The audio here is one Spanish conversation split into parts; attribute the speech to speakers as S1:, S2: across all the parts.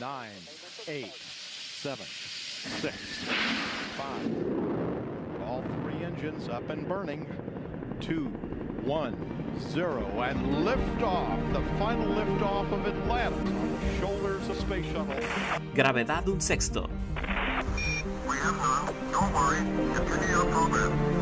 S1: nine, eight, seven, six, five. All three engines up and burning. Two, one, zero, and liftoff. The final liftoff of Atlantis on the shoulders of Space Shuttle.
S2: Gravedad un sexto.
S3: We have none. Don't worry. Continue your program.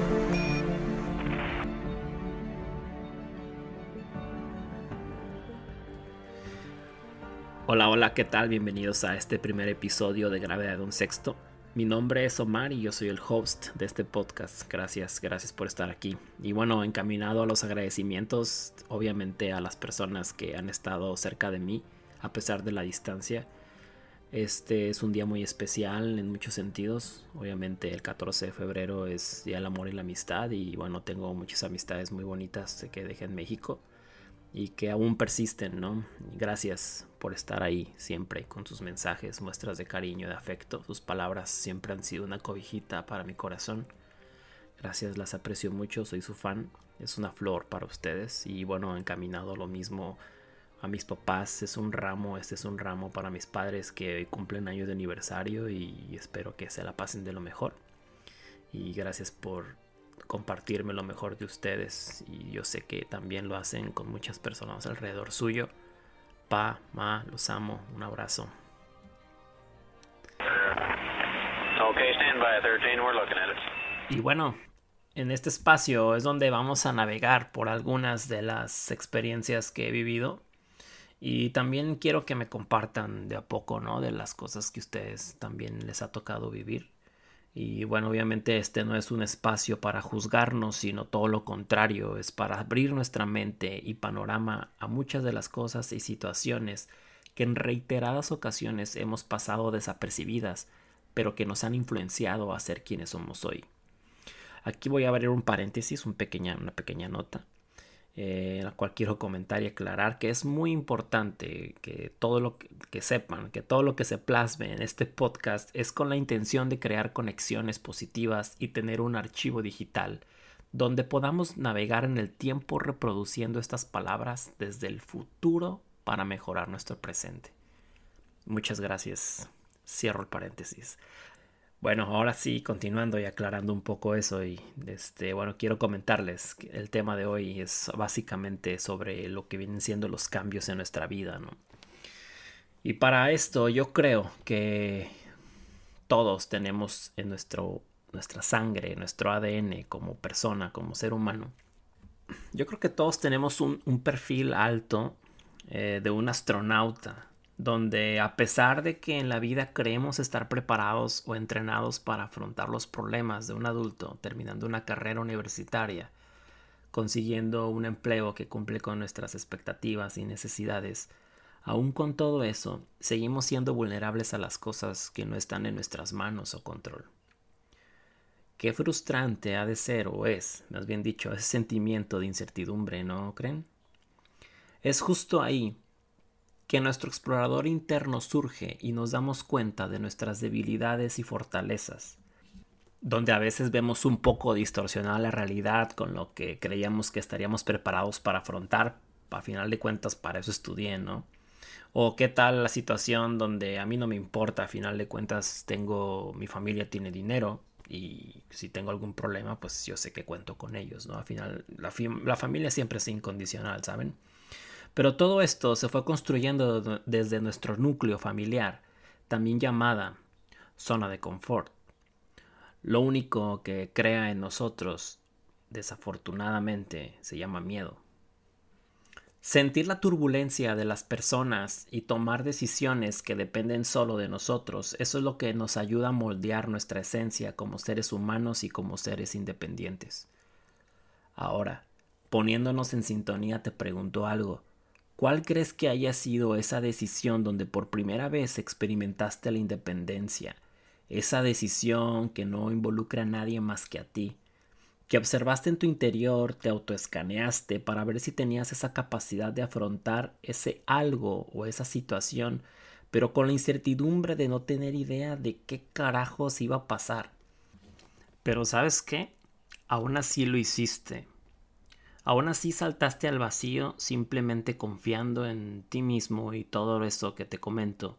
S2: Hola, hola, ¿qué tal? Bienvenidos a este primer episodio de Gravedad un sexto. Mi nombre es Omar y yo soy el host de este podcast. Gracias, gracias por estar aquí. Y bueno, encaminado a los agradecimientos, obviamente a las personas que han estado cerca de mí a pesar de la distancia. Este es un día muy especial en muchos sentidos. Obviamente el 14 de febrero es Día del Amor y la Amistad y bueno, tengo muchas amistades muy bonitas que dejé en México y que aún persisten, ¿no? Gracias por estar ahí siempre con sus mensajes, muestras de cariño, de afecto. Sus palabras siempre han sido una cobijita para mi corazón. Gracias, las aprecio mucho, soy su fan. Es una flor para ustedes y bueno, encaminado lo mismo a mis papás. Es un ramo, este es un ramo para mis padres que cumplen años de aniversario y espero que se la pasen de lo mejor. Y gracias por compartirme lo mejor de ustedes y yo sé que también lo hacen con muchas personas alrededor suyo. Pa, ma, los amo, un abrazo.
S4: Okay, stand by 13, we're looking at it.
S2: Y bueno, en este espacio es donde vamos a navegar por algunas de las experiencias que he vivido y también quiero que me compartan de a poco, ¿no? De las cosas que ustedes también les ha tocado vivir. Y bueno, obviamente este no es un espacio para juzgarnos, sino todo lo contrario, es para abrir nuestra mente y panorama a muchas de las cosas y situaciones que en reiteradas ocasiones hemos pasado desapercibidas, pero que nos han influenciado a ser quienes somos hoy. Aquí voy a abrir un paréntesis, una pequeña nota eh, la cual quiero comentar y aclarar que es muy importante que todo lo que, que, sepan, que todo lo que se plasme en este podcast es con la intención de crear conexiones positivas y tener un archivo digital donde podamos navegar en el tiempo reproduciendo estas palabras desde el futuro para mejorar nuestro presente. Muchas gracias. Cierro el paréntesis. Bueno, ahora sí, continuando y aclarando un poco eso y este, bueno, quiero comentarles que el tema de hoy es básicamente sobre lo que vienen siendo los cambios en nuestra vida, ¿no? Y para esto yo creo que todos tenemos en nuestro, nuestra sangre, nuestro ADN como persona, como ser humano. Yo creo que todos tenemos un, perfil alto eh, de un astronauta, donde a pesar de que en la vida creemos estar preparados o entrenados para afrontar los problemas de un adulto terminando una carrera universitaria, consiguiendo un empleo que cumple con nuestras expectativas y necesidades, aún con todo eso, seguimos siendo vulnerables a las cosas que no están en nuestras manos o control. Qué frustrante ha de ser o es, más bien dicho, ese sentimiento de incertidumbre, ¿no creen? Es justo ahí que nuestro explorador interno surge y nos damos cuenta de nuestras debilidades y fortalezas, donde a veces vemos un poco distorsionada la realidad con lo que creíamos que estaríamos preparados para afrontar, a final de cuentas para eso estudié, ¿no? O qué tal la situación donde a mí no me importa, a final de cuentas tengo, mi familia tiene dinero y si tengo algún problema, pues yo sé que cuento con ellos, ¿no? Al final, la, la familia siempre es incondicional, ¿saben? Pero todo esto se fue construyendo desde nuestro núcleo familiar, también llamada zona de confort. Lo único que crea en nosotros, desafortunadamente, se llama miedo. Sentir la turbulencia de las personas y tomar decisiones que dependen solo de nosotros, eso es lo que nos ayuda a moldear nuestra esencia como seres humanos y como seres independientes. Ahora, poniéndonos en sintonía, te pregunto algo. ¿Cuál crees que haya sido esa decisión donde por primera vez experimentaste la independencia? Esa decisión que no involucra a nadie más que a ti, que observaste en tu interior, te autoescaneaste para ver si tenías esa capacidad de afrontar ese algo o esa situación, pero con la incertidumbre de no tener idea de qué carajos iba a pasar. Pero ¿sabes qué? Aún así lo hiciste. Aún así saltaste al vacío simplemente confiando en ti mismo y todo eso que te comento,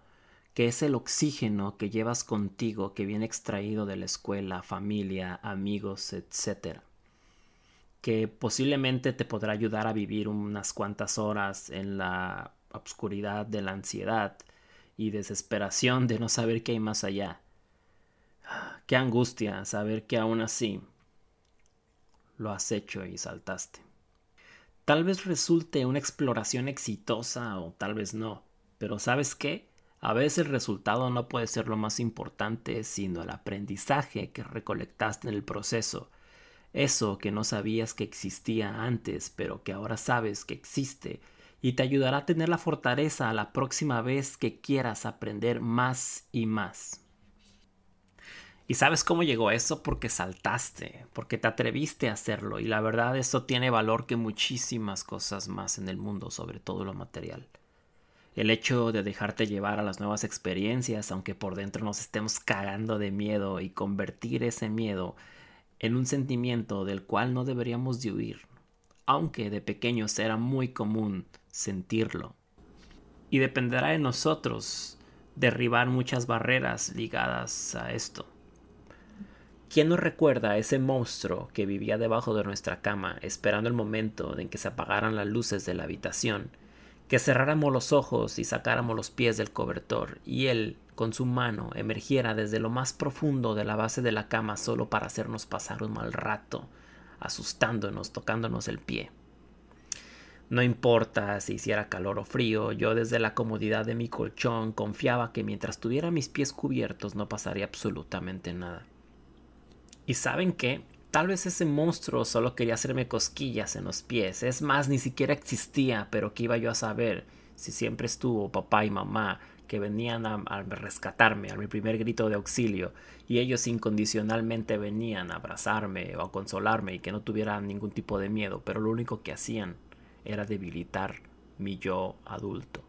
S2: que es el oxígeno que llevas contigo que viene extraído de la escuela, familia, amigos, etc. Que posiblemente te podrá ayudar a vivir unas cuantas horas en la obscuridad de la ansiedad y desesperación de no saber qué hay más allá. Qué angustia saber que aún así lo has hecho y saltaste. Tal vez resulte una exploración exitosa o tal vez no, pero ¿sabes qué? A veces el resultado no puede ser lo más importante, sino el aprendizaje que recolectaste en el proceso. Eso que no sabías que existía antes, pero que ahora sabes que existe, y te ayudará a tener la fortaleza la próxima vez que quieras aprender más y más. ¿Y sabes cómo llegó eso? Porque saltaste, porque te atreviste a hacerlo, y la verdad eso tiene valor que muchísimas cosas más en el mundo, sobre todo lo material el hecho de dejarte llevar a las nuevas experiencias, aunque por dentro nos estemos cagando de miedo y convertir ese miedo en un sentimiento del cual no deberíamos de huir, aunque de pequeños era muy común sentirlo. Y dependerá de nosotros derribar muchas barreras ligadas a esto. ¿Quién nos recuerda a ese monstruo que vivía debajo de nuestra cama esperando el momento en que se apagaran las luces de la habitación que cerráramos los ojos y sacáramos los pies del cobertor, y él, con su mano, emergiera desde lo más profundo de la base de la cama solo para hacernos pasar un mal rato, asustándonos, tocándonos el pie. No importa si hiciera calor o frío, yo desde la comodidad de mi colchón confiaba que mientras tuviera mis pies cubiertos no pasaría absolutamente nada. ¿Y saben qué? Tal vez ese monstruo solo quería hacerme cosquillas en los pies. Es más, ni siquiera existía, pero ¿qué iba yo a saber si siempre estuvo papá y mamá que venían a, rescatarme a mi primer grito de auxilio y ellos incondicionalmente venían a abrazarme o a consolarme y que no tuviera ningún tipo de miedo, pero lo único que hacían era debilitar mi yo adulto.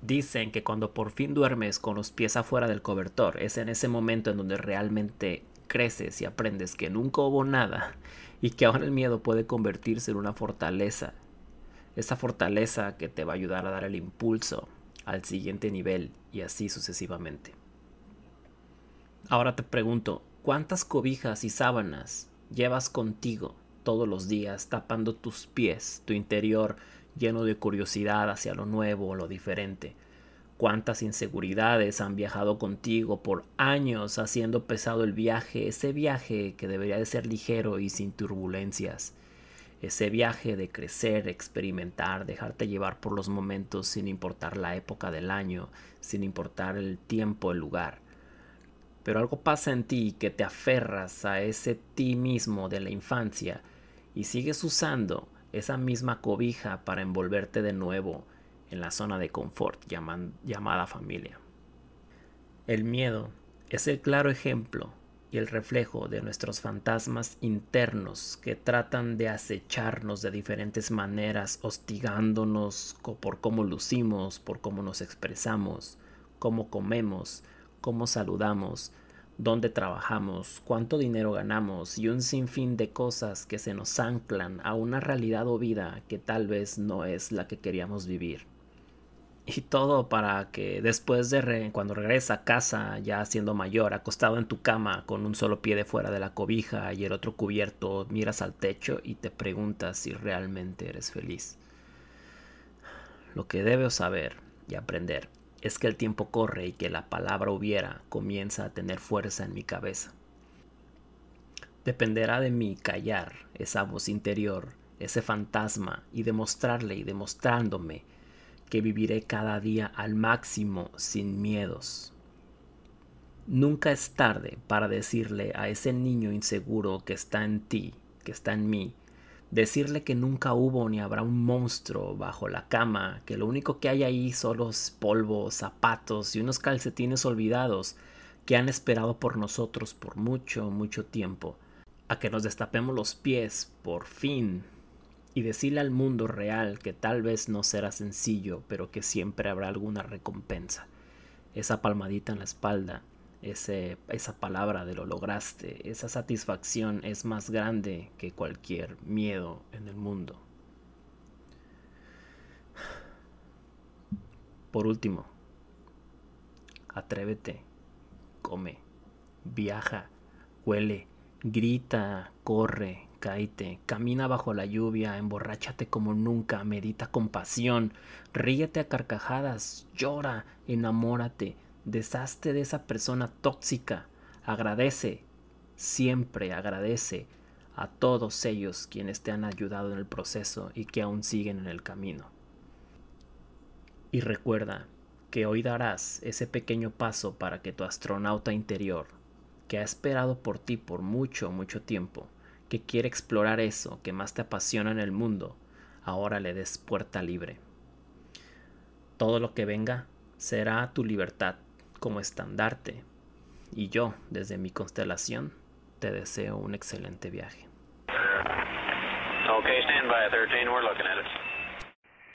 S2: Dicen que cuando por fin duermes con los pies afuera del cobertor es en ese momento en donde realmente creces y aprendes que nunca hubo nada y que ahora el miedo puede convertirse en una fortaleza. Esa fortaleza que te va a ayudar a dar el impulso al siguiente nivel y así sucesivamente. Ahora te pregunto, ¿cuántas cobijas y sábanas llevas contigo todos los días tapando tus pies, tu interior lleno de curiosidad hacia lo nuevo o lo diferente? Cuántas inseguridades han viajado contigo por años haciendo pesado el viaje, ese viaje que debería de ser ligero y sin turbulencias, ese viaje de crecer, experimentar, dejarte llevar por los momentos sin importar la época del año, sin importar el tiempo, el lugar. Pero algo pasa en ti que te aferras a ese ti mismo de la infancia y sigues usando esa misma cobija para envolverte de nuevo, en la zona de confort llamada familia. El miedo es el claro ejemplo y el reflejo de nuestros fantasmas internos que tratan de acecharnos de diferentes maneras, hostigándonos por cómo lucimos, por cómo nos expresamos, cómo comemos, cómo saludamos, dónde trabajamos, cuánto dinero ganamos y un sinfín de cosas que se nos anclan a una realidad o vida que tal vez no es la que queríamos vivir y todo para que después de cuando regresa a casa ya siendo mayor, acostado en tu cama con un solo pie de fuera de la cobija y el otro cubierto, miras al techo y te preguntas si realmente eres feliz. Lo que debes saber y aprender es que el tiempo corre y que la palabra hubiera comienza a tener fuerza en mi cabeza. Dependerá de mí callar esa voz interior, ese fantasma y demostrarle y demostrándome que viviré cada día al máximo sin miedos. Nunca es tarde para decirle a ese niño inseguro que está en ti, que está en mí, decirle que nunca hubo ni habrá un monstruo bajo la cama, que lo único que hay ahí son los polvos, zapatos y unos calcetines olvidados que han esperado por nosotros por mucho, mucho tiempo, a que nos destapemos los pies, por fin, y decirle al mundo real que tal vez no será sencillo, pero que siempre habrá alguna recompensa. Esa palmadita en la espalda, ese, esa palabra de lo lograste, esa satisfacción es más grande que cualquier miedo en el mundo. Por último, Atrévete, come, viaja, huele, grita, corre, cáete, camina bajo la lluvia, emborráchate como nunca, medita con pasión, ríete a carcajadas, llora, enamórate, deshazte de esa persona tóxica, agradece, siempre agradece a todos ellos quienes te han ayudado en el proceso y que aún siguen en el camino. Y recuerda que hoy darás ese pequeño paso para que tu astronauta interior, que ha esperado por ti por mucho, mucho tiempo, que quiere explorar eso que más te apasiona en el mundo, ahora le des puerta libre. Todo lo que venga será tu libertad como estandarte, y yo, desde mi constelación, te deseo un excelente viaje.
S4: Okay, stand by 13, we're looking at it.